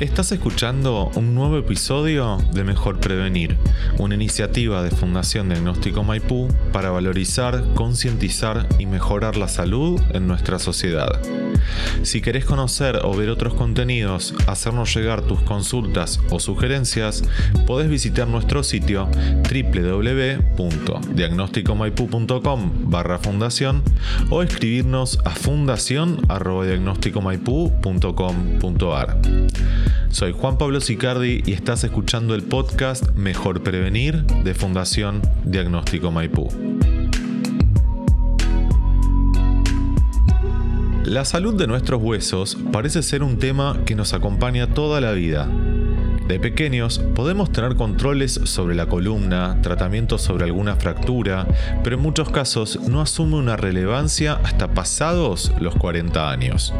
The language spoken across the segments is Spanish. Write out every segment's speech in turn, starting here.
Estás escuchando un nuevo episodio de Mejor Prevenir, una iniciativa de Fundación Diagnóstico Maipú para valorizar, concientizar y mejorar la salud en nuestra sociedad. Si querés conocer o ver otros contenidos, hacernos llegar tus consultas o sugerencias, podés visitar nuestro sitio www.diagnosticomaipu.com barra fundación o escribirnos a fundación.diagnosticomaipu.com.ar. Soy Juan Pablo Sicardi y estás escuchando el podcast Mejor Prevenir de Fundación Diagnóstico Maipú. La salud de nuestros huesos parece ser un tema que nos acompaña toda la vida. De pequeños podemos tener controles sobre la columna, tratamientos sobre alguna fractura, pero en muchos casos no asume una relevancia hasta pasados los 40 años.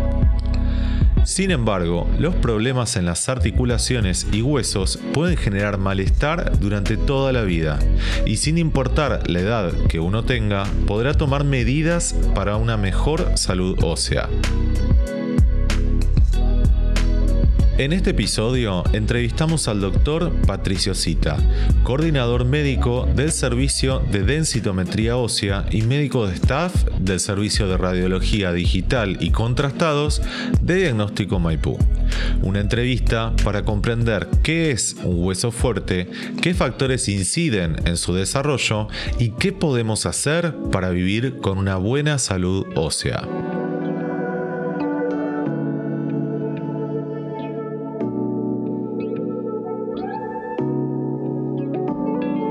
Sin embargo, los problemas en las articulaciones y huesos pueden generar malestar durante toda la vida y sin importar la edad que uno tenga, podrá tomar medidas para una mejor salud ósea. En este episodio entrevistamos al doctor Patricio Cita, coordinador médico del servicio de densitometría ósea y médico de staff del servicio de radiología digital y contrastados de Diagnóstico Maipú. Una entrevista para comprender qué es un hueso fuerte, qué factores inciden en su desarrollo y qué podemos hacer para vivir con una buena salud ósea.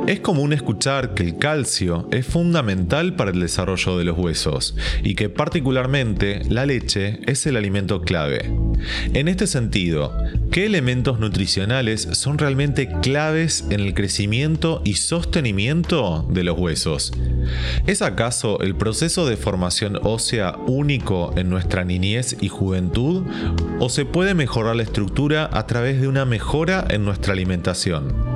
Es común escuchar que el calcio es fundamental para el desarrollo de los huesos y que particularmente la leche es el alimento clave. En este sentido, ¿qué elementos nutricionales son realmente claves en el crecimiento y sostenimiento de los huesos? ¿Es acaso el proceso de formación ósea único en nuestra niñez y juventud? ¿O se puede mejorar la estructura a través de una mejora en nuestra alimentación?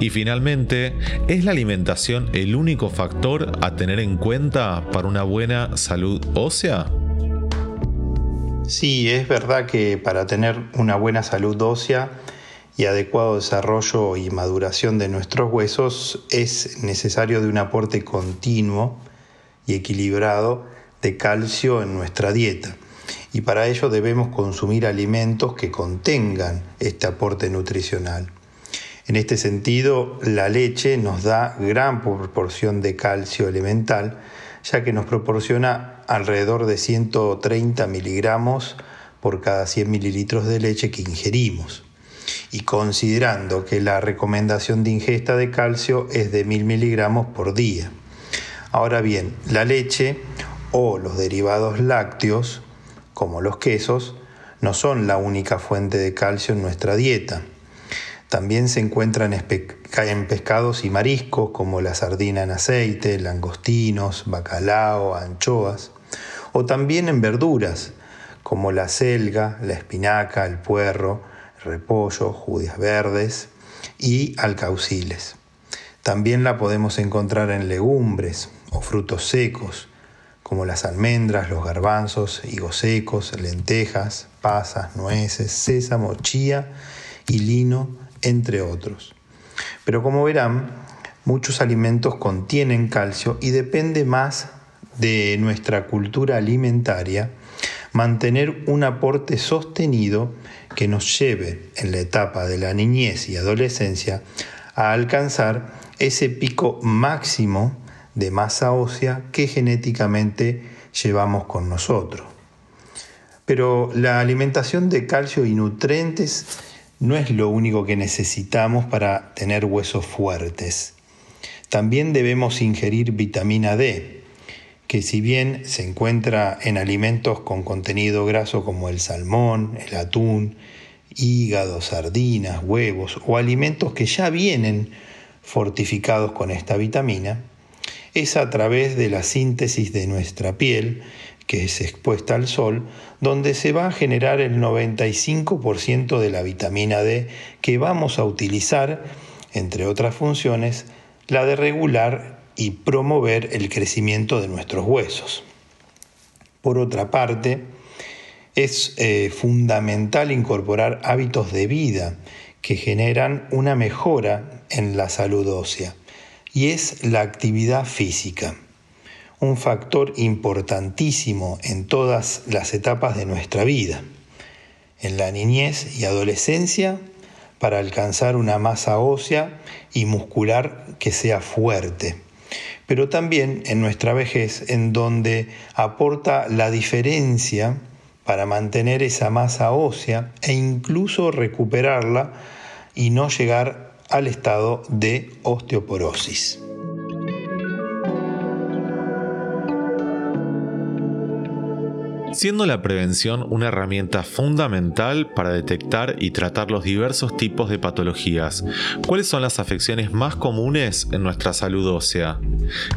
Y finalmente, ¿es la alimentación el único factor a tener en cuenta para una buena salud ósea? Sí, es verdad que para tener una buena salud ósea y adecuado desarrollo y maduración de nuestros huesos es necesario de un aporte continuo y equilibrado de calcio en nuestra dieta. Y para ello debemos consumir alimentos que contengan este aporte nutricional. En este sentido, la leche nos da gran proporción de calcio elemental, ya que nos proporciona alrededor de 130 miligramos por cada 100 mililitros de leche que ingerimos. Y considerando que la recomendación de ingesta de calcio es de 1000 miligramos por día. Ahora bien, la leche o los derivados lácteos, como los quesos, no son la única fuente de calcio en nuestra dieta. También se encuentran en pescados y mariscos como la sardina en aceite, langostinos, bacalao, anchoas, o también en verduras como la selga, la espinaca, el puerro, repollo, judías verdes y alcauciles. También la podemos encontrar en legumbres o frutos secos, como las almendras, los garbanzos, higos secos, lentejas, pasas, nueces, sésamo, chía y lino entre otros. Pero como verán, muchos alimentos contienen calcio y depende más de nuestra cultura alimentaria mantener un aporte sostenido que nos lleve en la etapa de la niñez y adolescencia a alcanzar ese pico máximo de masa ósea que genéticamente llevamos con nosotros. Pero la alimentación de calcio y nutrientes no es lo único que necesitamos para tener huesos fuertes. También debemos ingerir vitamina D, que si bien se encuentra en alimentos con contenido graso como el salmón, el atún, hígado, sardinas, huevos o alimentos que ya vienen fortificados con esta vitamina, es a través de la síntesis de nuestra piel que es expuesta al sol, donde se va a generar el 95% de la vitamina D que vamos a utilizar, entre otras funciones, la de regular y promover el crecimiento de nuestros huesos. Por otra parte, Es eh, fundamental incorporar hábitos de vida que generan una mejora en la salud ósea y es la actividad física, un factor importantísimo en todas las etapas de nuestra vida, en la niñez y adolescencia para alcanzar una masa ósea y muscular que sea fuerte, pero también en nuestra vejez en donde aporta la diferencia para mantener esa masa ósea e incluso recuperarla y no llegar al estado de osteoporosis. Siendo la prevención una herramienta fundamental para detectar y tratar los diversos tipos de patologías. ¿Cuáles son las afecciones más comunes en nuestra salud ósea?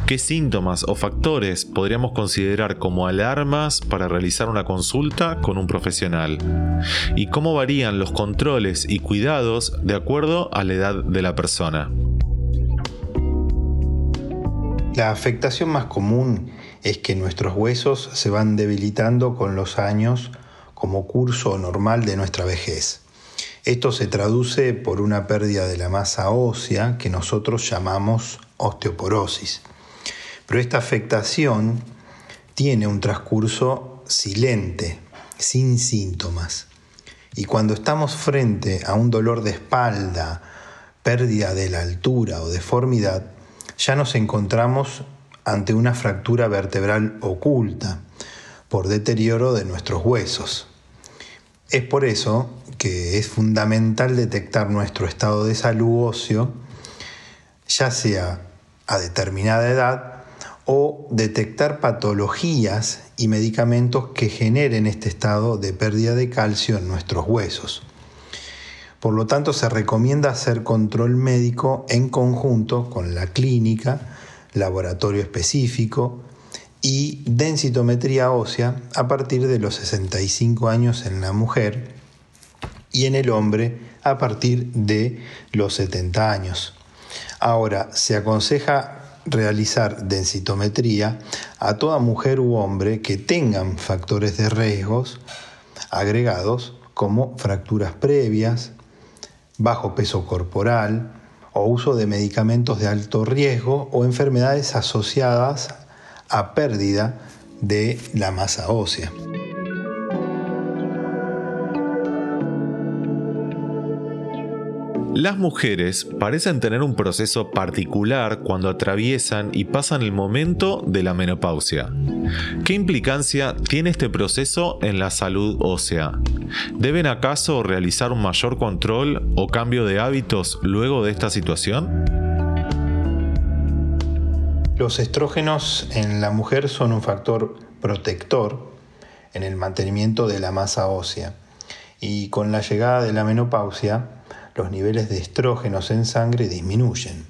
¿Qué síntomas o factores podríamos considerar como alarmas para realizar una consulta con un profesional? ¿Y cómo varían los controles y cuidados de acuerdo a la edad de la persona? La afectación más común es que nuestros huesos se van debilitando con los años como curso normal de nuestra vejez. Esto se traduce por una pérdida de la masa ósea que nosotros llamamos osteoporosis. Pero esta afectación tiene un transcurso silente, sin síntomas. Y cuando estamos frente a un dolor de espalda, pérdida de la altura o deformidad, ya nos encontramos ante una fractura vertebral oculta por deterioro de nuestros huesos. Es por eso que es fundamental detectar nuestro estado de salud óseo, ya sea a determinada edad o detectar patologías y medicamentos que generen este estado de pérdida de calcio en nuestros huesos. Por lo tanto, se recomienda hacer control médico en conjunto con la clínica laboratorio específico y densitometría ósea a partir de los 65 años en la mujer y en el hombre a partir de los 70 años. Ahora, se aconseja realizar densitometría a toda mujer u hombre que tengan factores de riesgos agregados como fracturas previas, bajo peso corporal, o uso de medicamentos de alto riesgo o enfermedades asociadas a pérdida de la masa ósea. Las mujeres parecen tener un proceso particular cuando atraviesan y pasan el momento de la menopausia. ¿Qué implicancia tiene este proceso en la salud ósea? ¿Deben acaso realizar un mayor control o cambio de hábitos luego de esta situación? Los estrógenos en la mujer son un factor protector en el mantenimiento de la masa ósea y con la llegada de la menopausia los niveles de estrógenos en sangre disminuyen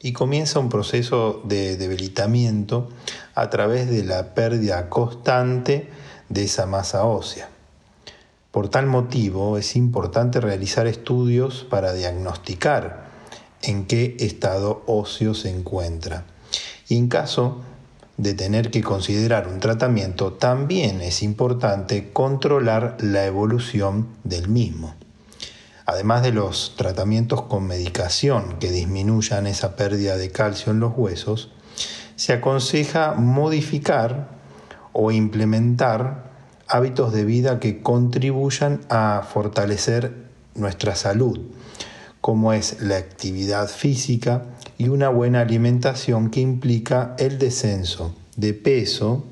y comienza un proceso de debilitamiento a través de la pérdida constante de esa masa ósea. Por tal motivo es importante realizar estudios para diagnosticar en qué estado óseo se encuentra. Y en caso de tener que considerar un tratamiento, también es importante controlar la evolución del mismo además de los tratamientos con medicación que disminuyan esa pérdida de calcio en los huesos, se aconseja modificar o implementar hábitos de vida que contribuyan a fortalecer nuestra salud, como es la actividad física y una buena alimentación que implica el descenso de peso,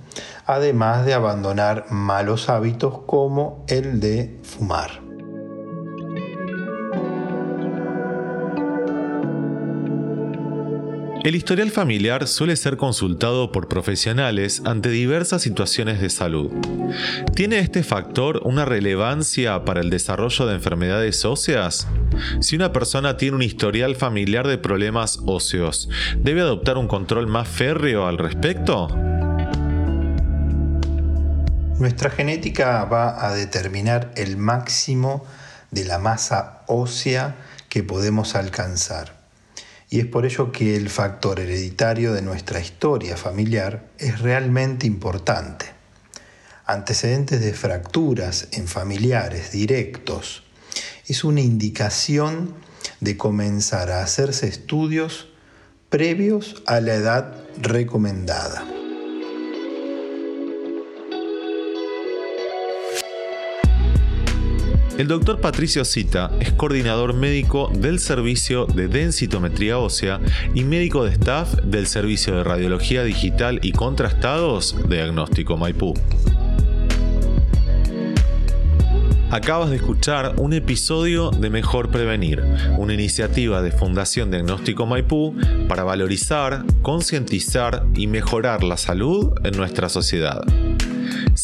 además de abandonar malos hábitos como el de fumar. El historial familiar suele ser consultado por profesionales ante diversas situaciones de salud. ¿Tiene este factor una relevancia para el desarrollo de enfermedades óseas? Si una persona tiene un historial familiar de problemas óseos, ¿debe adoptar un control más férreo al respecto? Nuestra genética va a determinar el máximo de la masa ósea que podemos alcanzar y es por ello que el factor hereditario de nuestra historia familiar es realmente importante. antecedentes de fracturas en familiares directos, es una indicación de comenzar a hacerse estudios previos a la edad recomendada. El doctor Patricio Cita es coordinador médico del servicio de densitometría ósea y médico de staff del servicio de radiología digital y contrastados Diagnóstico Maipú. Acabas de escuchar un episodio de Mejor Prevenir, una iniciativa de Fundación Diagnóstico Maipú para valorizar, concientizar y mejorar la salud en nuestra sociedad.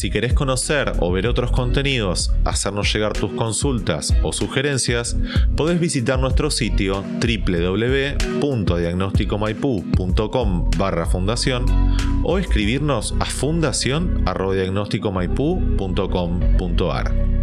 Si querés conocer o ver otros contenidos, hacernos llegar tus consultas o sugerencias, podés visitar nuestro sitio www.diagnosticomaipu.com barra fundación o escribirnos a fundación.diagnosticomaipu.com.ar.